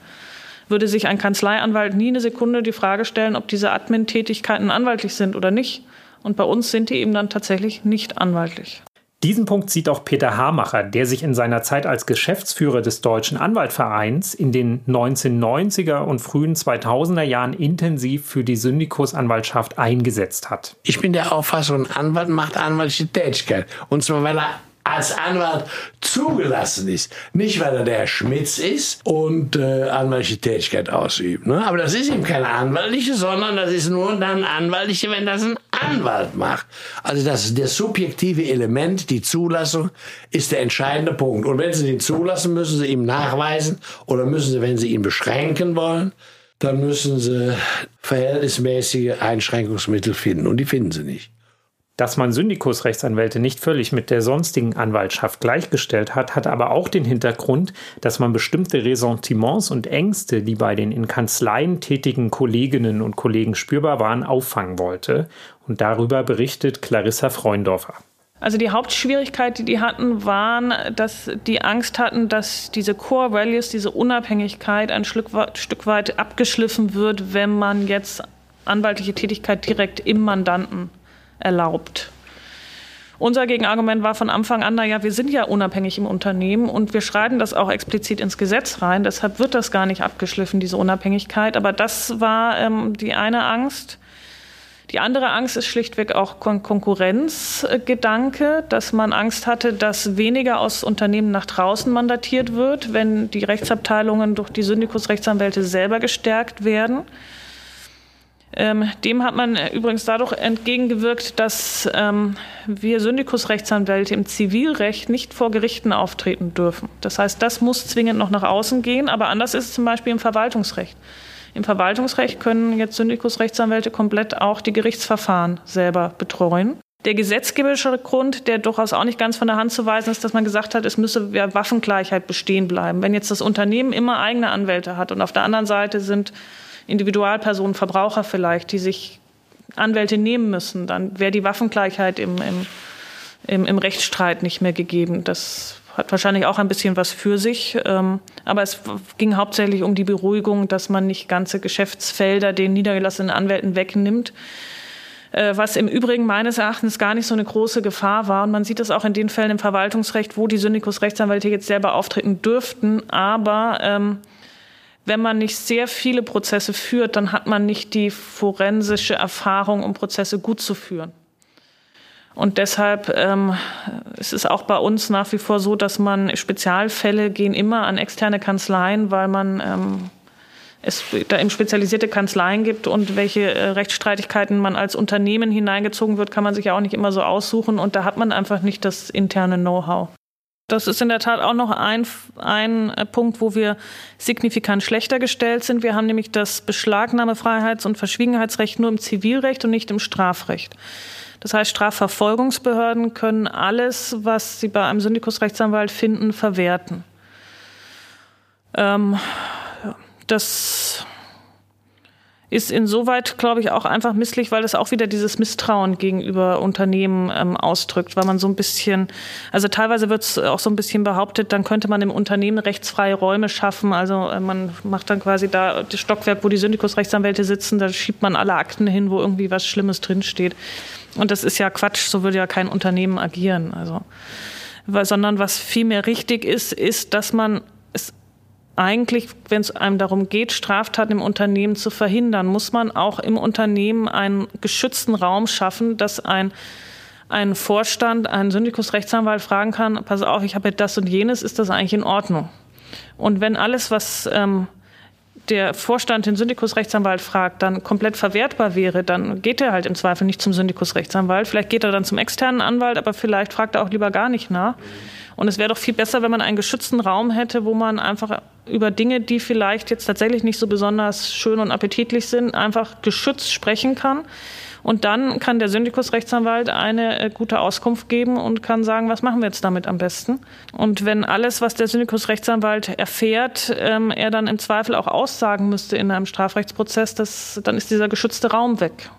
Würde sich ein Kanzleianwalt nie eine Sekunde die Frage stellen, ob diese Admin-Tätigkeiten anwaltlich sind oder nicht. Und bei uns sind die eben dann tatsächlich nicht anwaltlich. Diesen Punkt sieht auch Peter Hamacher, der sich in seiner Zeit als Geschäftsführer des Deutschen Anwaltvereins in den 1990er und frühen 2000er Jahren intensiv für die Syndikusanwaltschaft eingesetzt hat. Ich bin der Auffassung, Anwalt macht anwaltliche Tätigkeit. Und zwar, weil er als Anwalt zugelassen ist. Nicht, weil er der Schmitz ist und äh, anwaltliche Tätigkeit ausübt. Ne? Aber das ist eben keine anwaltliche, sondern das ist nur dann anwaltliche, wenn das ein Anwalt macht. Also das, das subjektive Element, die Zulassung, ist der entscheidende Punkt. Und wenn Sie ihn zulassen, müssen Sie ihm nachweisen oder müssen Sie, wenn Sie ihn beschränken wollen, dann müssen Sie verhältnismäßige Einschränkungsmittel finden. Und die finden Sie nicht. Dass man Syndikusrechtsanwälte nicht völlig mit der sonstigen Anwaltschaft gleichgestellt hat, hat aber auch den Hintergrund, dass man bestimmte Ressentiments und Ängste, die bei den in Kanzleien tätigen Kolleginnen und Kollegen spürbar waren, auffangen wollte. Und darüber berichtet Clarissa Freundorfer. Also die Hauptschwierigkeit, die die hatten, waren, dass die Angst hatten, dass diese Core Values, diese Unabhängigkeit ein Stück weit abgeschliffen wird, wenn man jetzt anwaltliche Tätigkeit direkt im Mandanten erlaubt. Unser Gegenargument war von Anfang an, naja, wir sind ja unabhängig im Unternehmen und wir schreiben das auch explizit ins Gesetz rein. Deshalb wird das gar nicht abgeschliffen, diese Unabhängigkeit. Aber das war ähm, die eine Angst. Die andere Angst ist schlichtweg auch Kon Konkurrenzgedanke, dass man Angst hatte, dass weniger aus Unternehmen nach draußen mandatiert wird, wenn die Rechtsabteilungen durch die Syndikusrechtsanwälte selber gestärkt werden. Ähm, dem hat man übrigens dadurch entgegengewirkt, dass ähm, wir Syndikusrechtsanwälte im Zivilrecht nicht vor Gerichten auftreten dürfen. Das heißt, das muss zwingend noch nach außen gehen, aber anders ist es zum Beispiel im Verwaltungsrecht. Im Verwaltungsrecht können jetzt Syndikusrechtsanwälte komplett auch die Gerichtsverfahren selber betreuen. Der gesetzgeberische Grund, der durchaus auch nicht ganz von der Hand zu weisen ist, dass man gesagt hat, es müsse ja Waffengleichheit bestehen bleiben. Wenn jetzt das Unternehmen immer eigene Anwälte hat und auf der anderen Seite sind Individualpersonen, Verbraucher vielleicht, die sich Anwälte nehmen müssen, dann wäre die Waffengleichheit im, im, im, im, Rechtsstreit nicht mehr gegeben. Das hat wahrscheinlich auch ein bisschen was für sich. Ähm, aber es ging hauptsächlich um die Beruhigung, dass man nicht ganze Geschäftsfelder den niedergelassenen Anwälten wegnimmt. Äh, was im Übrigen meines Erachtens gar nicht so eine große Gefahr war. Und man sieht das auch in den Fällen im Verwaltungsrecht, wo die Syndikus-Rechtsanwälte jetzt selber auftreten dürften. Aber ähm, wenn man nicht sehr viele Prozesse führt, dann hat man nicht die forensische Erfahrung, um Prozesse gut zu führen. Und deshalb ähm, ist es auch bei uns nach wie vor so, dass man Spezialfälle gehen immer an externe Kanzleien, weil man ähm, es da eben spezialisierte Kanzleien gibt und welche äh, Rechtsstreitigkeiten man als Unternehmen hineingezogen wird, kann man sich ja auch nicht immer so aussuchen und da hat man einfach nicht das interne Know-how. Das ist in der Tat auch noch ein, ein äh, Punkt, wo wir signifikant schlechter gestellt sind. Wir haben nämlich das Beschlagnahmefreiheits- und Verschwiegenheitsrecht nur im Zivilrecht und nicht im Strafrecht. Das heißt, Strafverfolgungsbehörden können alles, was sie bei einem Syndikusrechtsanwalt finden, verwerten. Ähm, das ist insoweit, glaube ich, auch einfach misslich, weil es auch wieder dieses Misstrauen gegenüber Unternehmen ähm, ausdrückt, weil man so ein bisschen, also teilweise wird es auch so ein bisschen behauptet, dann könnte man im Unternehmen rechtsfreie Räume schaffen. Also äh, man macht dann quasi da das Stockwerk, wo die Syndikusrechtsanwälte sitzen, da schiebt man alle Akten hin, wo irgendwie was Schlimmes drinsteht. Und das ist ja Quatsch, so würde ja kein Unternehmen agieren. Also, sondern was vielmehr richtig ist, ist, dass man es eigentlich, wenn es einem darum geht, Straftaten im Unternehmen zu verhindern, muss man auch im Unternehmen einen geschützten Raum schaffen, dass ein ein Vorstand, ein Syndikusrechtsanwalt fragen kann, pass auf, ich habe jetzt das und jenes, ist das eigentlich in Ordnung? Und wenn alles, was ähm, der Vorstand den Syndikusrechtsanwalt fragt, dann komplett verwertbar wäre, dann geht er halt im Zweifel nicht zum Syndikusrechtsanwalt. Vielleicht geht er dann zum externen Anwalt, aber vielleicht fragt er auch lieber gar nicht nach. Und es wäre doch viel besser, wenn man einen geschützten Raum hätte, wo man einfach über Dinge, die vielleicht jetzt tatsächlich nicht so besonders schön und appetitlich sind, einfach geschützt sprechen kann. Und dann kann der Syndikusrechtsanwalt eine äh, gute Auskunft geben und kann sagen, was machen wir jetzt damit am besten. Und wenn alles, was der Syndikusrechtsanwalt erfährt, ähm, er dann im Zweifel auch aussagen müsste in einem Strafrechtsprozess, das, dann ist dieser geschützte Raum weg.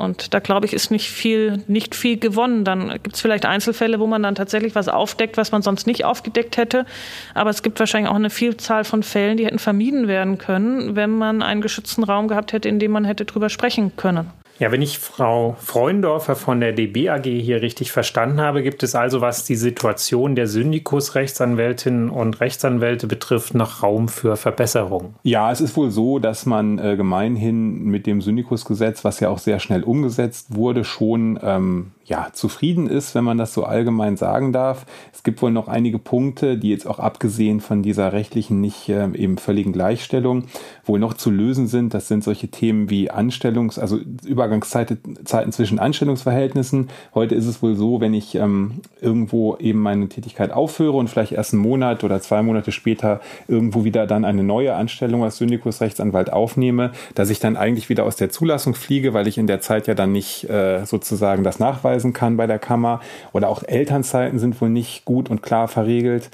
Und da glaube ich, ist nicht viel, nicht viel gewonnen. Dann gibt es vielleicht Einzelfälle, wo man dann tatsächlich was aufdeckt, was man sonst nicht aufgedeckt hätte. Aber es gibt wahrscheinlich auch eine Vielzahl von Fällen, die hätten vermieden werden können, wenn man einen geschützten Raum gehabt hätte, in dem man hätte drüber sprechen können. Ja, wenn ich Frau Freundorfer von der DB AG hier richtig verstanden habe, gibt es also, was die Situation der Syndikus-Rechtsanwältinnen und Rechtsanwälte betrifft, noch Raum für Verbesserung. Ja, es ist wohl so, dass man äh, gemeinhin mit dem Syndikusgesetz, was ja auch sehr schnell umgesetzt wurde, schon ähm, ja, zufrieden ist, wenn man das so allgemein sagen darf. Es gibt wohl noch einige Punkte, die jetzt auch abgesehen von dieser rechtlichen nicht äh, eben völligen Gleichstellung wohl noch zu lösen sind. Das sind solche Themen wie Anstellungs-, also Übergangszeiten zwischen Anstellungsverhältnissen. Heute ist es wohl so, wenn ich ähm, irgendwo eben meine Tätigkeit aufhöre und vielleicht erst einen Monat oder zwei Monate später irgendwo wieder dann eine neue Anstellung als Syndikusrechtsanwalt aufnehme, dass ich dann eigentlich wieder aus der Zulassung fliege, weil ich in der Zeit ja dann nicht äh, sozusagen das nachweise nachweisen kann bei der Kammer. Oder auch Elternzeiten sind wohl nicht gut und klar verregelt.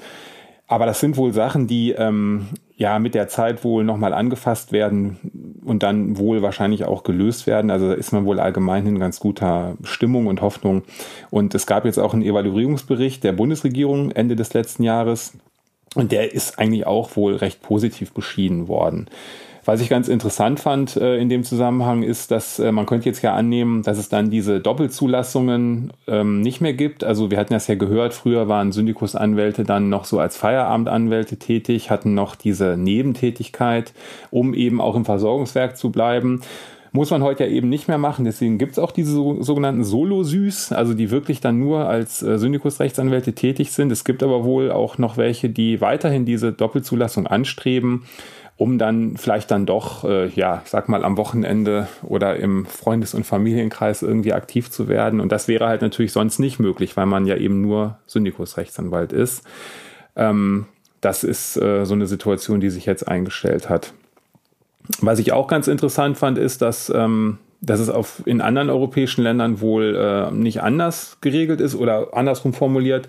Aber das sind wohl Sachen, die ähm, ja mit der Zeit wohl nochmal angefasst werden und dann wohl wahrscheinlich auch gelöst werden. Also da ist man wohl allgemein in ganz guter Stimmung und Hoffnung. Und es gab jetzt auch einen Evaluierungsbericht der Bundesregierung Ende des letzten Jahres. Und der ist eigentlich auch wohl recht positiv beschieden worden. Was ich ganz interessant fand äh, in dem Zusammenhang ist, dass äh, man könnte jetzt ja annehmen, dass es dann diese Doppelzulassungen ähm, nicht mehr gibt. Also wir hatten das ja gehört, früher waren Syndikusanwälte dann noch so als Feierabendanwälte tätig, hatten noch diese Nebentätigkeit, um eben auch im Versorgungswerk zu bleiben. Muss man heute ja eben nicht mehr machen. Deswegen gibt es auch diese sogenannten Solo-Süß, also die wirklich dann nur als äh, Syndikusrechtsanwälte tätig sind. Es gibt aber wohl auch noch welche, die weiterhin diese Doppelzulassung anstreben um dann vielleicht dann doch, äh, ja, ich sag mal, am Wochenende oder im Freundes- und Familienkreis irgendwie aktiv zu werden. Und das wäre halt natürlich sonst nicht möglich, weil man ja eben nur Syndikusrechtsanwalt ist. Ähm, das ist äh, so eine Situation, die sich jetzt eingestellt hat. Was ich auch ganz interessant fand, ist, dass, ähm, dass es auf, in anderen europäischen Ländern wohl äh, nicht anders geregelt ist oder andersrum formuliert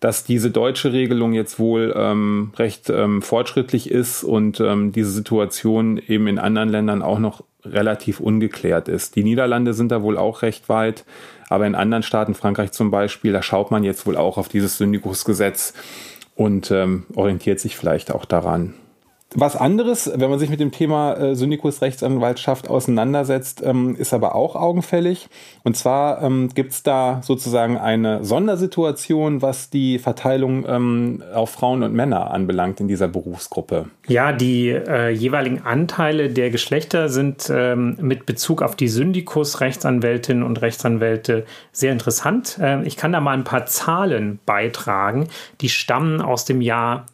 dass diese deutsche Regelung jetzt wohl ähm, recht ähm, fortschrittlich ist und ähm, diese Situation eben in anderen Ländern auch noch relativ ungeklärt ist. Die Niederlande sind da wohl auch recht weit, aber in anderen Staaten, Frankreich zum Beispiel, da schaut man jetzt wohl auch auf dieses Syndikusgesetz und ähm, orientiert sich vielleicht auch daran. Was anderes, wenn man sich mit dem Thema äh, Syndikus Rechtsanwaltschaft auseinandersetzt, ähm, ist aber auch augenfällig. Und zwar ähm, gibt es da sozusagen eine Sondersituation, was die Verteilung ähm, auf Frauen und Männer anbelangt in dieser Berufsgruppe. Ja, die äh, jeweiligen Anteile der Geschlechter sind ähm, mit Bezug auf die Syndikus Rechtsanwältinnen und Rechtsanwälte sehr interessant. Äh, ich kann da mal ein paar Zahlen beitragen, die stammen aus dem Jahr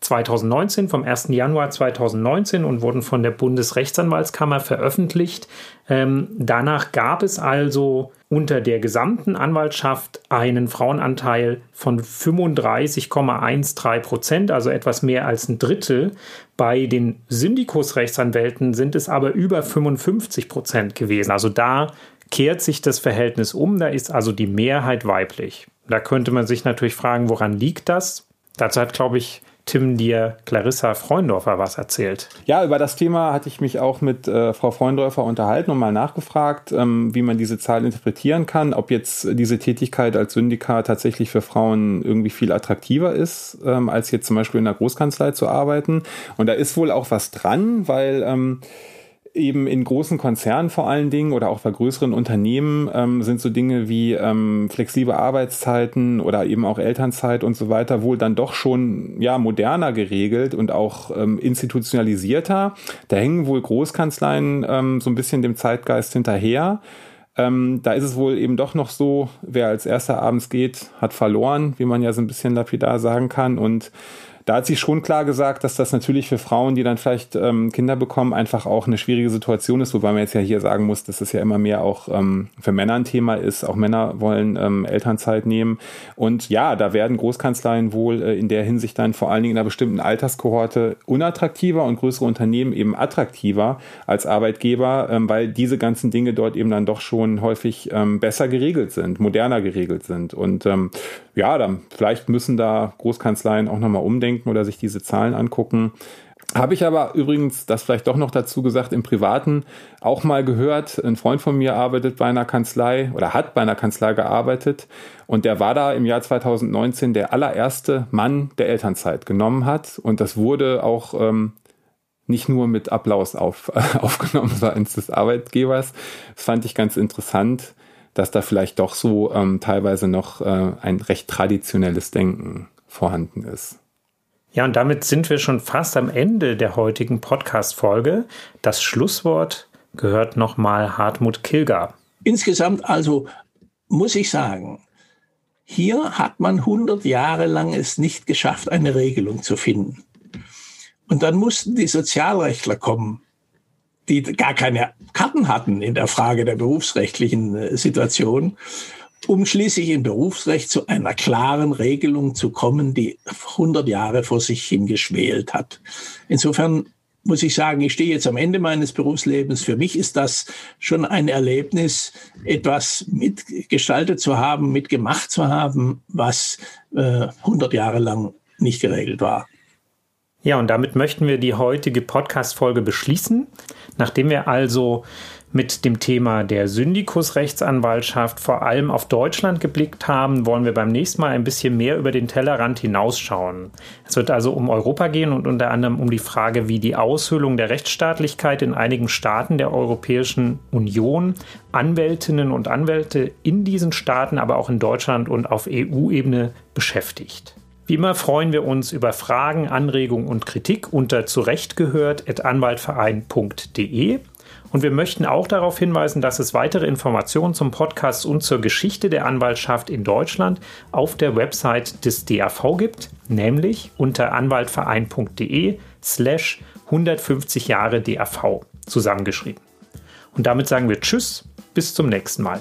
2019, vom 1. Januar 2019 und wurden von der Bundesrechtsanwaltskammer veröffentlicht. Ähm, danach gab es also unter der gesamten Anwaltschaft einen Frauenanteil von 35,13 Prozent, also etwas mehr als ein Drittel. Bei den Syndikusrechtsanwälten sind es aber über 55 Prozent gewesen. Also da kehrt sich das Verhältnis um, da ist also die Mehrheit weiblich. Da könnte man sich natürlich fragen, woran liegt das? Dazu hat, glaube ich, Tim dir Clarissa Freundorfer was erzählt. Ja, über das Thema hatte ich mich auch mit äh, Frau Freundorfer unterhalten und mal nachgefragt, ähm, wie man diese Zahl interpretieren kann, ob jetzt diese Tätigkeit als Syndikat tatsächlich für Frauen irgendwie viel attraktiver ist, ähm, als jetzt zum Beispiel in der Großkanzlei zu arbeiten. Und da ist wohl auch was dran, weil ähm, eben in großen Konzernen vor allen Dingen oder auch bei größeren Unternehmen ähm, sind so Dinge wie ähm, flexible Arbeitszeiten oder eben auch Elternzeit und so weiter wohl dann doch schon ja moderner geregelt und auch ähm, institutionalisierter. Da hängen wohl Großkanzleien ähm, so ein bisschen dem Zeitgeist hinterher. Ähm, da ist es wohl eben doch noch so, wer als erster abends geht, hat verloren, wie man ja so ein bisschen lapidar sagen kann. Und da hat sie schon klar gesagt, dass das natürlich für Frauen, die dann vielleicht ähm, Kinder bekommen, einfach auch eine schwierige Situation ist, wobei man jetzt ja hier sagen muss, dass es ja immer mehr auch ähm, für Männer ein Thema ist. Auch Männer wollen ähm, Elternzeit nehmen. Und ja, da werden Großkanzleien wohl äh, in der Hinsicht dann vor allen Dingen in einer bestimmten Alterskohorte unattraktiver und größere Unternehmen eben attraktiver als Arbeitgeber, ähm, weil diese ganzen Dinge dort eben dann doch schon häufig ähm, besser geregelt sind, moderner geregelt sind. Und ähm, ja, dann vielleicht müssen da Großkanzleien auch nochmal umdenken oder sich diese Zahlen angucken. Habe ich aber übrigens, das vielleicht doch noch dazu gesagt, im Privaten auch mal gehört. Ein Freund von mir arbeitet bei einer Kanzlei oder hat bei einer Kanzlei gearbeitet und der war da im Jahr 2019 der allererste Mann, der Elternzeit genommen hat und das wurde auch ähm, nicht nur mit Applaus auf, aufgenommen seitens des Arbeitgebers. Das fand ich ganz interessant, dass da vielleicht doch so ähm, teilweise noch äh, ein recht traditionelles Denken vorhanden ist. Ja, und damit sind wir schon fast am Ende der heutigen Podcast-Folge. Das Schlusswort gehört nochmal Hartmut Kilger. Insgesamt also muss ich sagen, hier hat man 100 Jahre lang es nicht geschafft, eine Regelung zu finden. Und dann mussten die Sozialrechtler kommen, die gar keine Karten hatten in der Frage der berufsrechtlichen äh, Situation um schließlich im Berufsrecht zu einer klaren Regelung zu kommen, die 100 Jahre vor sich hingeschwelt hat. Insofern muss ich sagen, ich stehe jetzt am Ende meines Berufslebens. Für mich ist das schon ein Erlebnis, etwas mitgestaltet zu haben, mitgemacht zu haben, was äh, 100 Jahre lang nicht geregelt war. Ja, und damit möchten wir die heutige Podcast-Folge beschließen. Nachdem wir also mit dem Thema der Syndikusrechtsanwaltschaft vor allem auf Deutschland geblickt haben, wollen wir beim nächsten Mal ein bisschen mehr über den Tellerrand hinausschauen. Es wird also um Europa gehen und unter anderem um die Frage, wie die Aushöhlung der Rechtsstaatlichkeit in einigen Staaten der Europäischen Union Anwältinnen und Anwälte in diesen Staaten, aber auch in Deutschland und auf EU-Ebene beschäftigt. Wie immer freuen wir uns über Fragen, Anregungen und Kritik unter zurechtgehört.anwaltverein.de. Und wir möchten auch darauf hinweisen, dass es weitere Informationen zum Podcast und zur Geschichte der Anwaltschaft in Deutschland auf der Website des DAV gibt, nämlich unter anwaltverein.de slash 150 Jahre DAV zusammengeschrieben. Und damit sagen wir Tschüss, bis zum nächsten Mal.